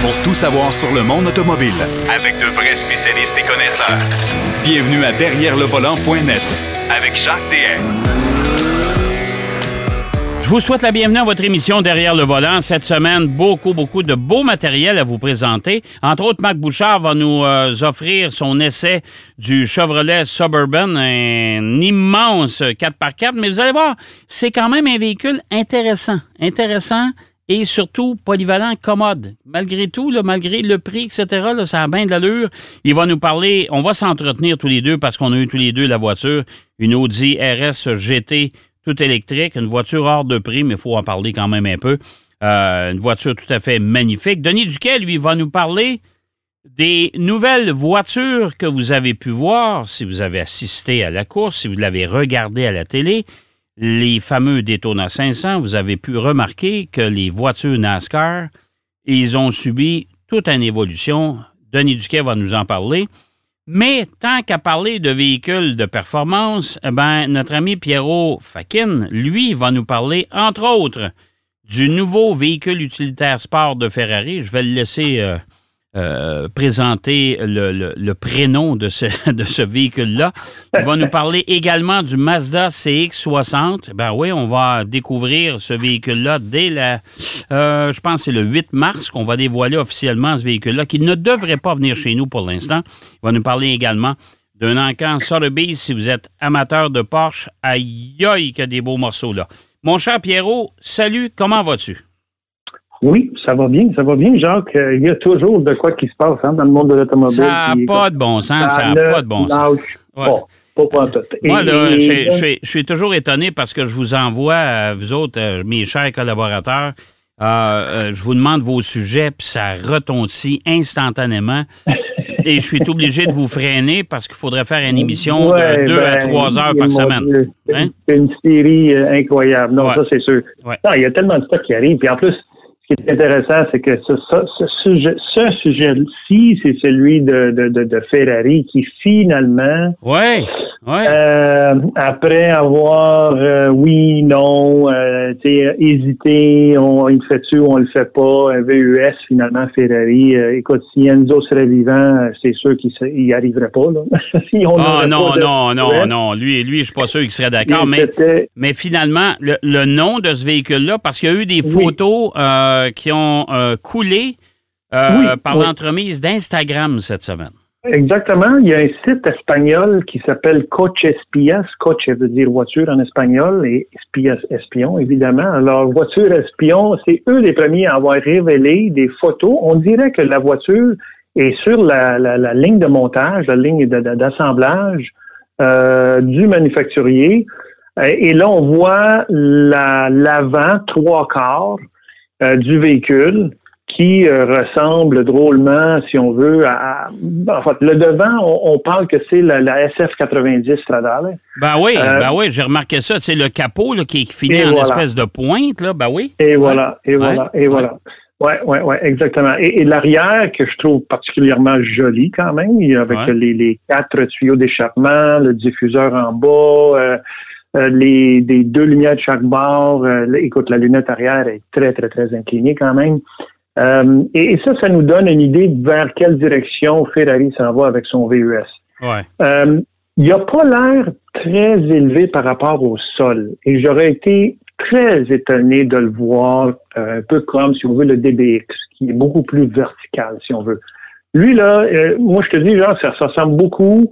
pour tout savoir sur le monde automobile. Avec de vrais spécialistes et connaisseurs. Bienvenue à Derrière le volant.net Avec Jacques DM. Je vous souhaite la bienvenue à votre émission Derrière le volant. Cette semaine, beaucoup, beaucoup de beau matériel à vous présenter. Entre autres, Marc Bouchard va nous euh, offrir son essai du Chevrolet Suburban, un immense 4x4. Mais vous allez voir, c'est quand même un véhicule intéressant. Intéressant et surtout polyvalent, commode. Malgré tout, malgré le prix, etc., ça a bien de l'allure. Il va nous parler, on va s'entretenir tous les deux parce qu'on a eu tous les deux la voiture, une Audi RS GT tout électrique, une voiture hors de prix, mais il faut en parler quand même un peu. Euh, une voiture tout à fait magnifique. Denis Duquet, lui, va nous parler des nouvelles voitures que vous avez pu voir, si vous avez assisté à la course, si vous l'avez regardé à la télé, les fameux Daytona 500, vous avez pu remarquer que les voitures NASCAR, ils ont subi toute une évolution. Denis Duquet va nous en parler. Mais tant qu'à parler de véhicules de performance, eh ben, notre ami Pierrot Fakin, lui, va nous parler, entre autres, du nouveau véhicule utilitaire sport de Ferrari. Je vais le laisser euh, euh, présenter le, prénom de ce, véhicule-là. Il va nous parler également du Mazda CX-60. Ben oui, on va découvrir ce véhicule-là dès la, euh, je pense c'est le 8 mars qu'on va dévoiler officiellement ce véhicule-là, qui ne devrait pas venir chez nous pour l'instant. Il va nous parler également d'un encan Sotheby's si vous êtes amateur de Porsche. Aïe, aïe, que des beaux morceaux là. Mon cher Pierrot, salut, comment vas-tu? Oui, ça va bien, ça va bien, Jacques. Euh, il y a toujours de quoi qui se passe hein, dans le monde de l'automobile. Ça n'a pas de bon sens, ça n'a pas de bon sens. Moi, là, je, suis toujours étonné parce que je vous envoie, vous autres, euh, mes chers collaborateurs, euh, je vous demande vos sujets, puis ça retontit instantanément. et je suis obligé de vous freiner parce qu'il faudrait faire une émission de deux à ben, trois heures par semaine. Hein? C'est une série incroyable. Non, ça, c'est sûr. il y a tellement de stuff qui arrive. Puis en plus, qui est intéressant, c'est que ce, ce, sujet, ce sujet-ci, c'est celui de, de, de, Ferrari qui finalement, ouais, ouais. Euh, après avoir euh, oui, non, euh, hésité, on il fait tu, on le fait pas, VUS finalement Ferrari. Écoute, si Enzo serait vivant, c'est sûr qu'il n'y arriverait pas. Là. si on ah non, non, non, non, lui, lui, je suis pas sûr qu'il serait d'accord, mais, mais finalement, le, le, nom de ce véhicule-là, parce qu'il y a eu des photos. Euh, qui ont euh, coulé euh, par l'entremise d'Instagram cette semaine. Exactement. Il y a un site espagnol qui s'appelle Coche Espias. Coche veut dire voiture en espagnol et Espias, espion, évidemment. Alors, voiture espion, c'est eux les premiers à avoir révélé des photos. On dirait que la voiture est sur la, ligne de montage, la ligne d'assemblage euh, du manufacturier. Et là, on voit l'avant, trois quarts, euh, du véhicule qui euh, ressemble drôlement, si on veut, à, en fait, le devant, on, parle que c'est la, SF90 Stradale. Ben oui, euh, ben oui, j'ai remarqué ça. C'est le capot là, qui est fini en espèce de pointe, là. Ben oui. Et voilà, et voilà, et voilà. Ouais, ouais, ouais, exactement. Et, l'arrière que je trouve particulièrement joli quand même, avec les, les, quatre tuyaux d'échappement, le diffuseur en bas, euh, les des deux lumières de chaque bord. Euh, écoute, la lunette arrière est très, très, très inclinée quand même. Euh, et, ça, ça nous donne une idée vers quelle direction Ferrari s'en va avec son VUS. Ouais. il n'a pas l'air très élevé par rapport au sol. Et j'aurais été très étonné de le voir un peu comme, si on veut, le DBX, qui est beaucoup plus vertical, si on veut. Lui, là, moi, je te dis, genre, ça ressemble beaucoup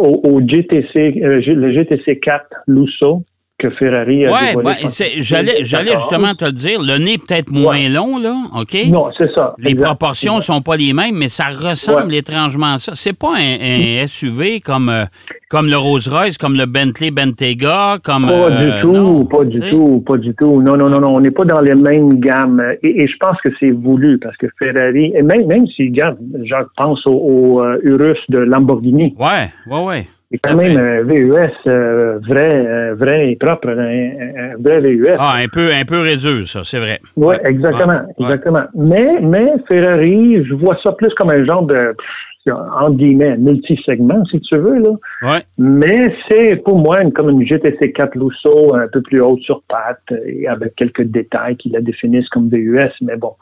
au, GTC, euh, le GTC 4 Lusso que Ferrari a ouais, ben, j'allais, j'allais justement te le dire, le nez peut-être moins long, là, OK? Non, c'est ça. Les proportions ne sont pas les mêmes, mais ça ressemble étrangement à ça. C'est pas un, SUV comme, euh, comme le Rolls-Royce, comme le Bentley Bentayga, comme... Pas du euh, tout, pas du tout, pas du tout. Non, non, non, non, on n'est pas dans les mêmes gammes. Et, je pense que c'est voulu, parce que Ferrari, et même, même si, regarde, je pense au, au Urus de Lamborghini. Ouais, ouais, ouais. C'est quand même un VUS euh, vrai, euh, vrai et propre, un, vrai VUS. Ah, un peu, un peu réduit, ça, c'est vrai. Oui, exactement, exactement. Mais, mais Ferrari, je vois ça plus comme un genre de, entre guillemets, multi-segment, si tu veux, là. Ouais. Mais c'est pour moi comme une GTC 4 Lusso un peu plus haute sur patte et avec quelques détails qui la définissent comme VUS, mais bon.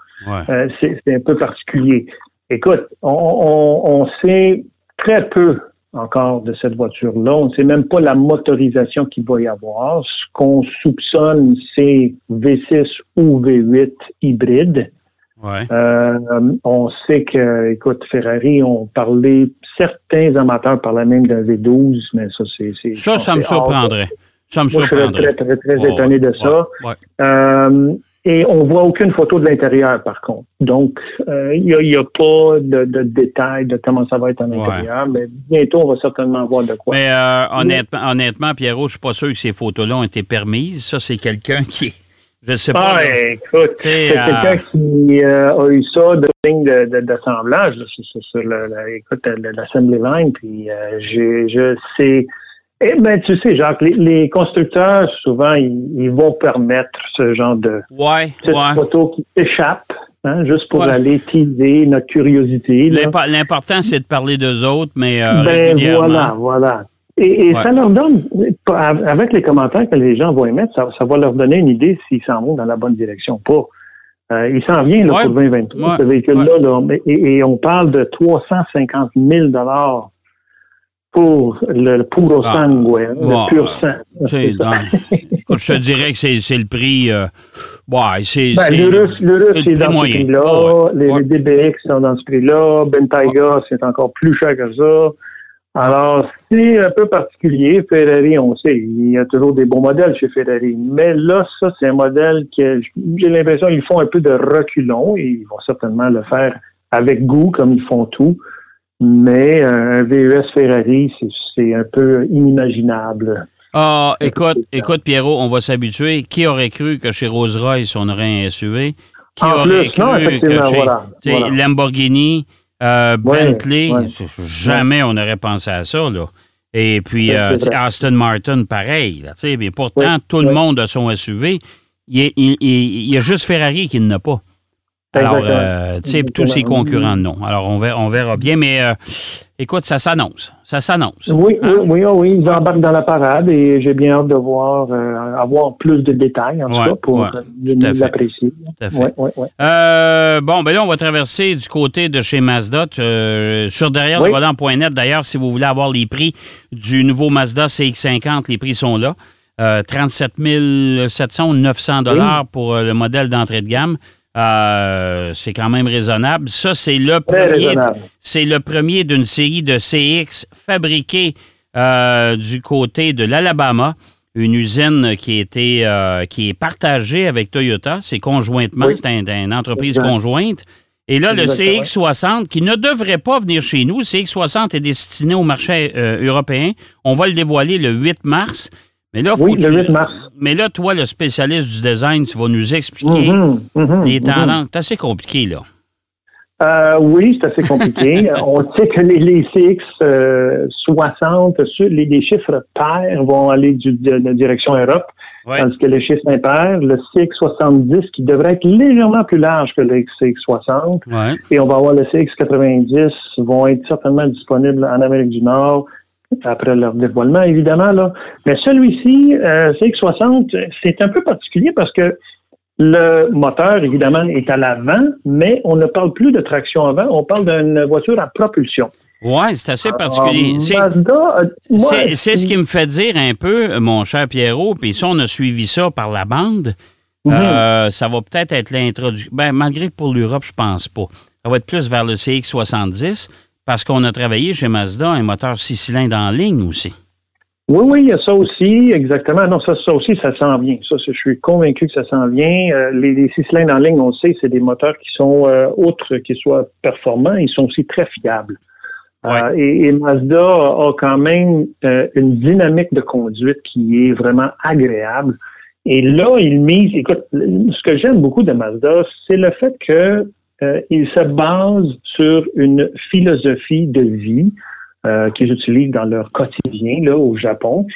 Euh, c'est un peu particulier. Écoute, on, sait très peu encore de cette voiture-là. On ne sait même pas la motorisation qu'il va y avoir. Ce qu'on soupçonne, c'est V6 ou V8 hybride. Euh, on sait que, écoute, Ferrari ont parlé, certains amateurs parlaient même d'un V12, mais ça, c'est. Ça, ça me surprendrait. Ça me surprendrait. Je suis très, très, très étonné de ça. Euh, et on voit aucune photo de l'intérieur, par contre. Donc, euh, il n'y a, pas de, détails de comment ça va être en intérieur, mais bientôt, on va certainement voir de quoi. Mais honnêtement, honnêtement, Pierrot, je suis pas sûr que ces photos-là ont été permises. Ça, c'est quelqu'un qui je sais pas. Ah, écoute, c'est quelqu'un qui euh, a eu ça de ligne d'assemblage sur le, écoute, l'assembly line, puis euh, je, je sais. Eh ben, tu sais, Jacques, les, constructeurs, souvent, ils, vont permettre ce genre de ouais, photo qui échappe, hein, juste pour aller teaser notre curiosité. L'important, c'est de parler d'eux autres, mais euh, ben, voilà, voilà. Et, ça leur donne, avec les commentaires que les gens vont émettre, ça, va leur donner une idée s'ils s'en vont dans la bonne direction ou pas. Euh, il s'en vient là, pour 2023, ce véhicule-là. et, on parle de 350 000 pour le puro ah. sangue, le pur sang. je te dirais que c'est le prix. Euh, ouais, c'est. Ben, le russe, le russe est dans ce prix-là. les, DBX sont dans ce prix-là. Bentayga, c'est encore plus cher que ça. Alors, c'est un peu particulier. Ferrari, on sait, il y a toujours des bons modèles chez Ferrari. Mais là, ça, c'est un modèle que j'ai l'impression qu'ils font un peu de reculons. ils vont certainement le faire avec goût, comme ils font tout. Mais euh, un VES Ferrari, c'est un peu inimaginable. Ah, écoute, écoute, Pierrot, on va s'habituer. Qui aurait cru que chez Rolls-Royce, on aurait un SUV? Qui aurait cru que chez Lamborghini, euh, Bentley, jamais on aurait pensé à ça. Là. Et puis euh, Aston Martin, pareil. Là, mais pourtant, tout le monde a son SUV. Il y, a juste Ferrari qui n'a pas. Alors, euh, tu sais, tous ses concurrents, non. Alors, on verra, on verra bien, mais euh, écoute, ça s'annonce. Ça s'annonce. Oui, hein? oui, oui, oui, ils embarquent dans la parade et j'ai bien hâte de voir, euh, avoir plus de détails, en tout cas, pour mieux l'apprécier. Tout à fait. bon, ben là, on va traverser du côté de chez Mazda. sur derrière le volant.net, d'ailleurs, si vous voulez avoir les prix du nouveau Mazda CX-50, les prix sont là. 37 700 ou 900 dollars pour le modèle d'entrée de gamme. Euh, c'est quand même raisonnable. Ça, c'est le premier. C'est le premier d'une série de CX fabriqués euh, du côté de l'Alabama, une usine qui, était, euh, qui est partagée avec Toyota. C'est conjointement, c'est une entreprise conjointe. Et là, le CX60, qui ne devrait pas venir chez nous, le CX60 est destiné au marché européen. On va le dévoiler le 8 mars. Mais là, oui, le 8 mars. Mais là, toi, le spécialiste du design, tu vas nous expliquer mhm, mhm, les mhm. tendances. C'est assez compliqué, là. Euh, oui, c'est assez compliqué. On sait que les, les CX 60, les, les, chiffres pairs vont aller du, de, la direction Europe, tandis que les chiffres impairs, le CX 70 qui devrait être légèrement plus large que le CX 60, et on va avoir le CX 90 vont être certainement disponibles en Amérique du Nord, après leur dévoilement, évidemment. Là. Mais celui-ci, euh, CX60, c'est un peu particulier parce que le moteur, évidemment, est à l'avant, mais on ne parle plus de traction avant, on parle d'une voiture à propulsion. Oui, c'est assez particulier. Euh, c'est ce qui me fait dire un peu, mon cher Pierrot, puis ça, on a suivi ça par la bande. Mhm. Euh, ça va peut-être être, l'introduction. Ben, malgré que pour l'Europe, je pense pas. Ça va être plus vers le CX70. Parce qu'on a travaillé chez Mazda un moteur six cylindres en ligne aussi. Oui, oui, il y a ça aussi, exactement. Non, ça, ça aussi, ça s'en vient. Ça, je suis convaincu que ça s'en vient. Euh, les, six cylindres en ligne, on le sait, c'est des moteurs qui sont, euh, outre qu'ils soient performants, ils sont aussi très fiables. Euh, et, Mazda a quand même une dynamique de conduite qui est vraiment agréable. Et là, il mise, écoute, ce que j'aime beaucoup de Mazda, c'est le fait que euh, ils se basent sur une philosophie de vie euh, qu'ils utilisent dans leur quotidien là au Japon.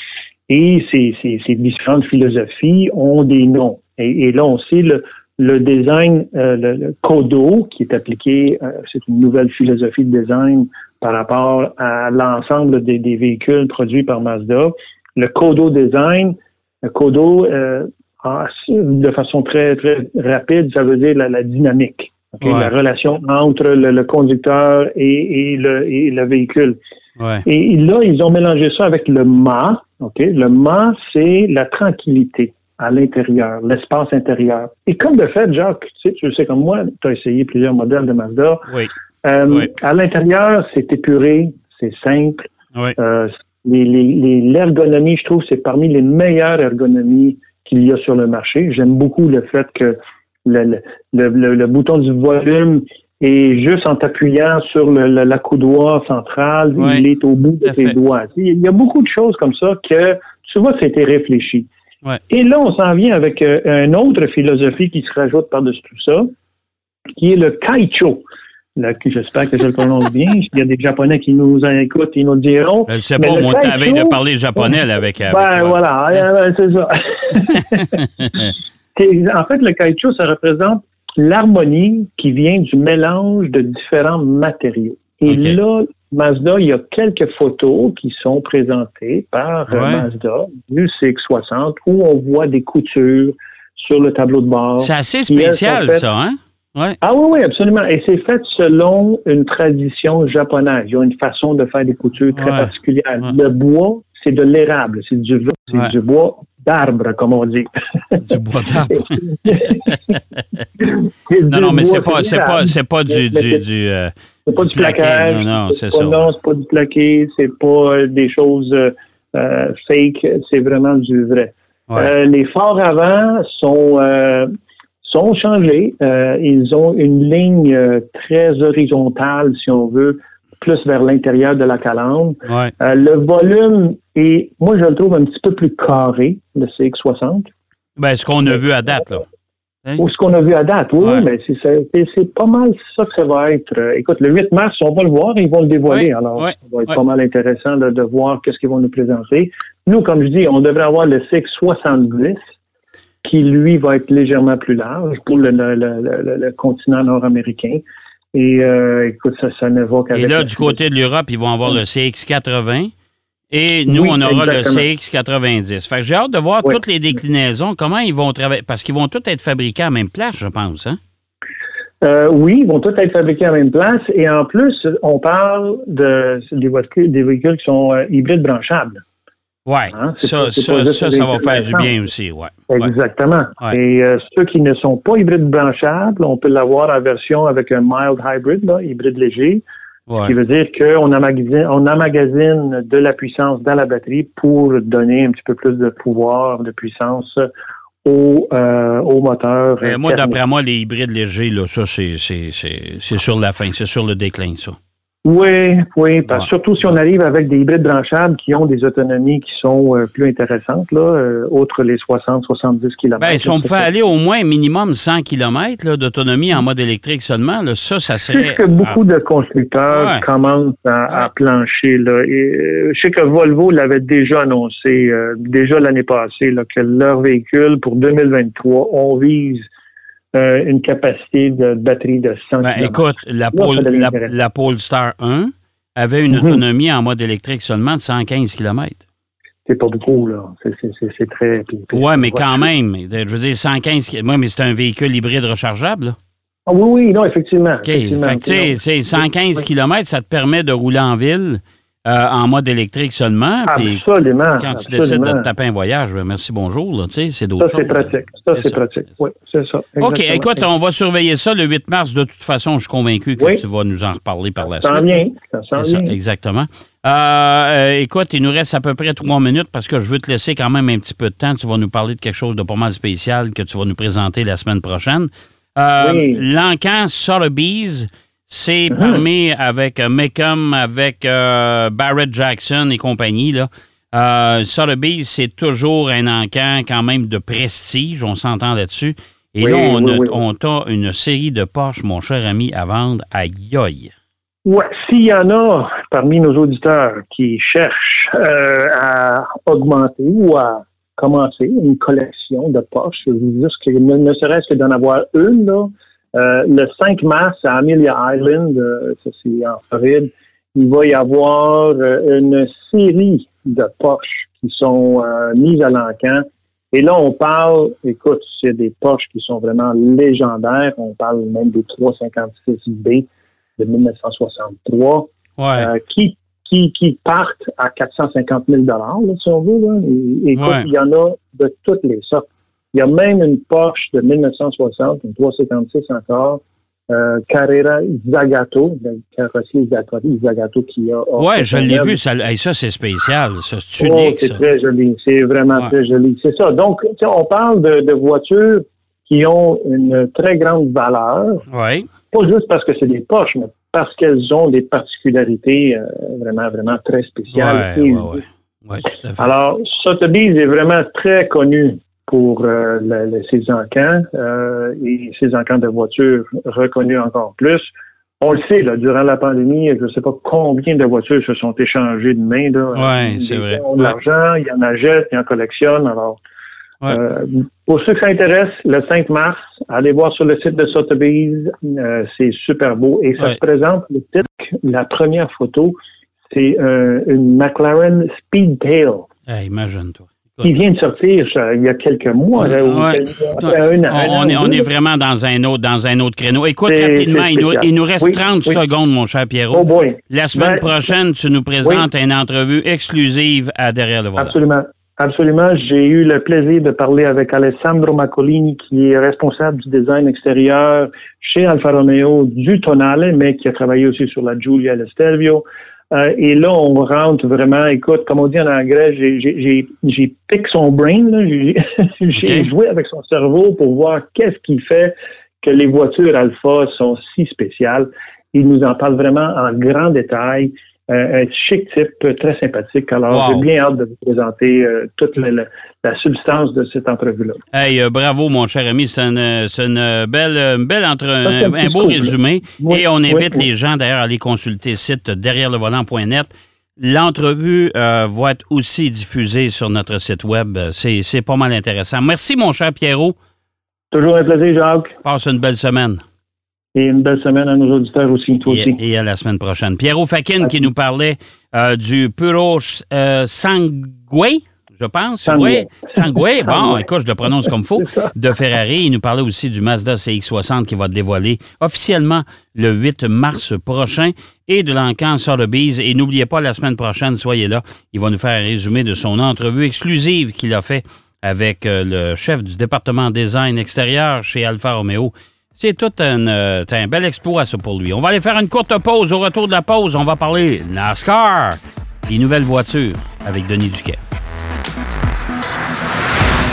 Et ces, ces, ces différentes philosophies ont des noms. Et, et là, on sait le, le design, euh, le, Kodo, qui est appliqué, euh, c'est une nouvelle philosophie de design par rapport à l'ensemble des, des, véhicules produits par Mazda. Le Kodo design, le Kodo, euh, de façon très, très rapide, ça veut dire la, la dynamique. Ok, la relation entre le, le conducteur et, et, le, et le véhicule. Ouais. Et là, ils ont mélangé ça avec le mât. OK? Le mât, c'est la tranquillité à l'intérieur, l'espace intérieur. Et comme de fait, Jacques, tu sais, tu sais comme moi, tu as essayé plusieurs modèles de Mazda. Oui. Euh, Oui. À l'intérieur, c'est épuré, c'est simple. Oui. Euh, les- les- les- L'ergonomie, je trouve, c'est parmi les meilleures ergonomies qu'il y a sur le marché. J'aime beaucoup le fait que le, le- le- le- bouton du volume est juste en t'appuyant sur le, le- la coudoir centrale, Ouais, il est au bout de tes fait. doigts. Il y a beaucoup de choses comme ça que, tu vois, c'était réfléchi. Ouais. Et là, on s'en vient avec euh, une autre philosophie qui se rajoute par-dessus tout ça, qui est le kaicho. J'espère que je le prononce bien. Il y a des Japonais qui nous écoutent, ils nous le diront. Je sais pas, moi, kaicho- t'avais de parler japonais là, avec, avec Ben toi. voilà, euh, c'est ça. En fait, le caoutchouc, ça représente l'harmonie qui vient du mélange de différents matériaux. Et là, Mazda, il y a quelques photos qui sont présentées par euh, Ouais. Mazda du CX-60 où on voit des coutures sur le tableau de bord. C'est assez spécial, ça, hein? Ouais. Ah oui, oui, absolument. Et c'est fait selon une tradition japonaise. Ils ont une façon de faire des coutures très Ouais. particulière. Le bois, c'est de l'érable, c'est du, c'est du bois d'arbre, comme on dit. Du bois d'arbre. Non, non, mais c'est pas, c'est pas, c'est pas du, du, du, euh, C'est pas du du plaqué. plaquage. Non, non, c'est pas- ça. Non, c'est pas du plaqué, c'est pas euh, des choses euh, euh, fake, c'est vraiment du vrai. Ouais. Euh, les phares avant sont sont changés. Ils ont une ligne très horizontale, si on veut, plus vers l'intérieur de la calandre. Ouais. Le volume est, moi, je le trouve un petit peu plus carré, le CX60. Ben, ce qu'on a vu à date, là. Hein? Ou ce qu'on a vu à date, oui, Ouais. mais c'est- pas mal ça que ça va être. Euh, Écoute, le 8 mars, on va le voir, ils vont le dévoiler. Ouais, Alors, ouais, ça va être pas mal intéressant de, de voir qu'est-ce qu'ils vont nous présenter. Nous, comme je dis, on devrait avoir le CX70, qui, lui, va être légèrement plus large pour le, le- le- le- le continent nord-américain. Et euh, écoute, ça, ça ne va qu'avec... Et là, du côté de l'Europe, ils vont avoir le CX80. Et nous, Oui, on aura exactement. le CX90. Fait que j'ai hâte de voir Oui. toutes les déclinaisons, comment ils vont travailler. Parce qu'ils vont tous être fabriqués à la même place, je pense. Hein? Euh, oui, ils vont tous être fabriqués à la même place. Et en plus, on parle de, des, voitures, des véhicules qui sont euh, hybrides branchables. Oui, Hein, ça, pas- ça, ça, ça va faire du bien aussi. Exactement. Ouais. Et euh, ceux qui ne sont pas hybrides branchables, on peut l'avoir en version avec un mild hybrid, là, hybride léger, Ouais. ce qui veut dire qu'on emmagasine, on emmagasine de la puissance dans la batterie pour donner un petit peu plus de pouvoir, de puissance au, euh, au moteur. Euh, moi, d'après moi, les hybrides légers, là, ça, c'est, c'est, c'est, c'est sur la fin, c'est sur le déclin, ça. Oui, oui, parce Ouais. surtout si on arrive avec des hybrides branchables qui ont des autonomies qui sont euh, plus intéressantes, là, euh, outre les 60-70 km. Ben, si on pouvait aller au moins minimum 100 km d'autonomie en mode électrique seulement, là, ça, ça C'est serait. ce que beaucoup de constructeurs Ouais. commencent à, plancher. Là. Et, euh, je sais que Volvo l'avait déjà annoncé, euh, déjà l'année passée, là, que leur véhicule, pour 2023, on vise euh, une capacité de batterie de 100 Ben, km. écoute, la, devient la, la Polestar 1 avait une Mhm. autonomie en mode électrique seulement de 115 km. C'est pas beaucoup, là. C'est- très... Ouais, mais ouais. quand même, je veux dire, 115 km. Moi, mais c'est un véhicule hybride rechargeable. là. Ah oui, oui, non, effectivement. OK. effectivement, Fait que, tu sais, c'est 115 km, ça te permet de rouler en ville euh, en mode électrique seulement. Absolument. quand tu absolument. décides de te taper un voyage, ben, merci, bonjour. Là, tu sais, c'est d'autres Ça, c'est pratique. Ça, C'est pratique. Oui, c'est ça. OK, écoute, on va surveiller ça le 8 mars. De toute façon, je suis convaincu que Oui. tu vas nous en reparler par la Ça suite. vient. Ça s'en C'est ça, vient. exactement. Euh, euh, écoute, il nous reste à peu près trois minutes parce que je veux te laisser quand même un petit peu de temps. Tu vas nous parler de quelque chose de pas mal spécial que tu vas nous présenter la semaine prochaine. Euh, Oui. L'encan Sotheby's, c'est Mhm. parmi avec euh, Mecum, avec euh, Barrett Jackson et compagnie. Là. Euh, Sotheby's, c'est toujours un encan quand même de prestige, on s'entend là-dessus. Et Oui, là, on, oui, a, oui. on t'a une série de Porsche, mon cher ami, à vendre à yoï. Ouais, s'il y en a parmi nos auditeurs qui cherchent euh, à augmenter ou à commencer une collection de Porsche, je vous dis que ne, ne serait-ce que d'en avoir une, là, euh, le 5 mars à Amelia Island, euh, ça c'est en Floride, il va y avoir euh, une série de Porsche qui sont mises à l'encan Et là, on parle, écoute, c'est des Porsche qui sont vraiment légendaires. On parle même des 356B de 1963, euh, qui, qui, qui partent à 450 000 si on veut. Là. Et, il y en a de toutes les sortes. Il y a même une Porsche de 1960, une 356 encore, euh, Carrera Zagato, le carrossier Zagato qui a. Oui, je l'ai vu. Ça, ça c'est spécial. Ça, c'est oh, unique. c'est très joli. C'est vraiment très joli. C'est ça. Donc, on parle de, de, voitures qui ont une très grande valeur. Oui. Pas juste parce que c'est des poches, mais parce qu'elles ont des particularités euh, vraiment, vraiment très spéciales. Oui, oui, oui. Alors, Sotheby's est vraiment très connu pour euh, ces encans euh, et ces encans de voitures reconnus encore plus. On le sait, là, durant la pandémie, je ne sais pas combien de voitures se sont échangées de main. Oui, c'est vrai. Ils ont de l'argent, il y en achètent, ils en collectionnent. Alors, euh, pour ceux que ça intéresse, le 5 mars, allez voir sur le site de Sotheby's. c'est super beau. Et ça se présente, le titre, la première photo, c'est une McLaren Speedtail. Imagine-toi qui vient de sortir il y a quelques mois. on, est, vraiment dans un autre, dans un autre créneau. Écoute, rapidement, il nous, reste 30 secondes, mon cher Pierrot. Oh La semaine ben, prochaine, tu nous présentes une entrevue exclusive à Derrière le volant. Absolument. Absolument. J'ai eu le plaisir de parler avec Alessandro Macolini, qui est responsable du design extérieur chez Alfa Romeo du Tonale, mais qui a travaillé aussi sur la Giulia Lestelvio. Euh, et là, on rentre vraiment, écoute, comme on dit en anglais, j'ai piqué son brain, j'ai joué avec son cerveau pour voir qu'est-ce qui fait que les voitures Alpha sont si spéciales. Il nous en parle vraiment en grand détail. Euh, un chic type, très sympathique. Alors, j'ai bien hâte de vous présenter euh, toute la, substance de cette entrevue-là. Hey, euh, bravo, mon cher ami. C'est une, belle, belle entre, un, beau résumé. Et on invite les gens, d'ailleurs, à aller consulter le site derrière le volant.net. L'entrevue va être aussi diffusée sur notre site web. C'est pas mal intéressant. Merci, mon cher Pierrot. Toujours un plaisir, Jacques. Passe une belle semaine. Et une belle semaine à nos auditeurs aussi, toi et, aussi. Et à la semaine prochaine. Pierrot Fakin qui nous parlait euh, du Puro euh, Sangue, je pense. Sangue. Sangue. Bon, écoute, je le prononce comme faut. De Ferrari. Il nous parlait aussi du Mazda CX-60 qui va dévoiler officiellement le 8 mars prochain et de l'encan Sotheby's. Et n'oubliez pas, la semaine prochaine, soyez là. Il va nous faire un résumé de son entrevue exclusive qu'il a fait avec euh, le chef du département design extérieur chez Alfa Romeo. C'est tout un, euh, un bel exploit, ça, pour lui. On va aller faire une courte pause. Au retour de la pause, on va parler NASCAR, les nouvelles voitures avec Denis Duquet.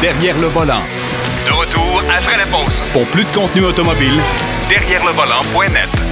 Derrière le volant. De retour après la pause. Pour plus de contenu automobile, derrière le volant.net.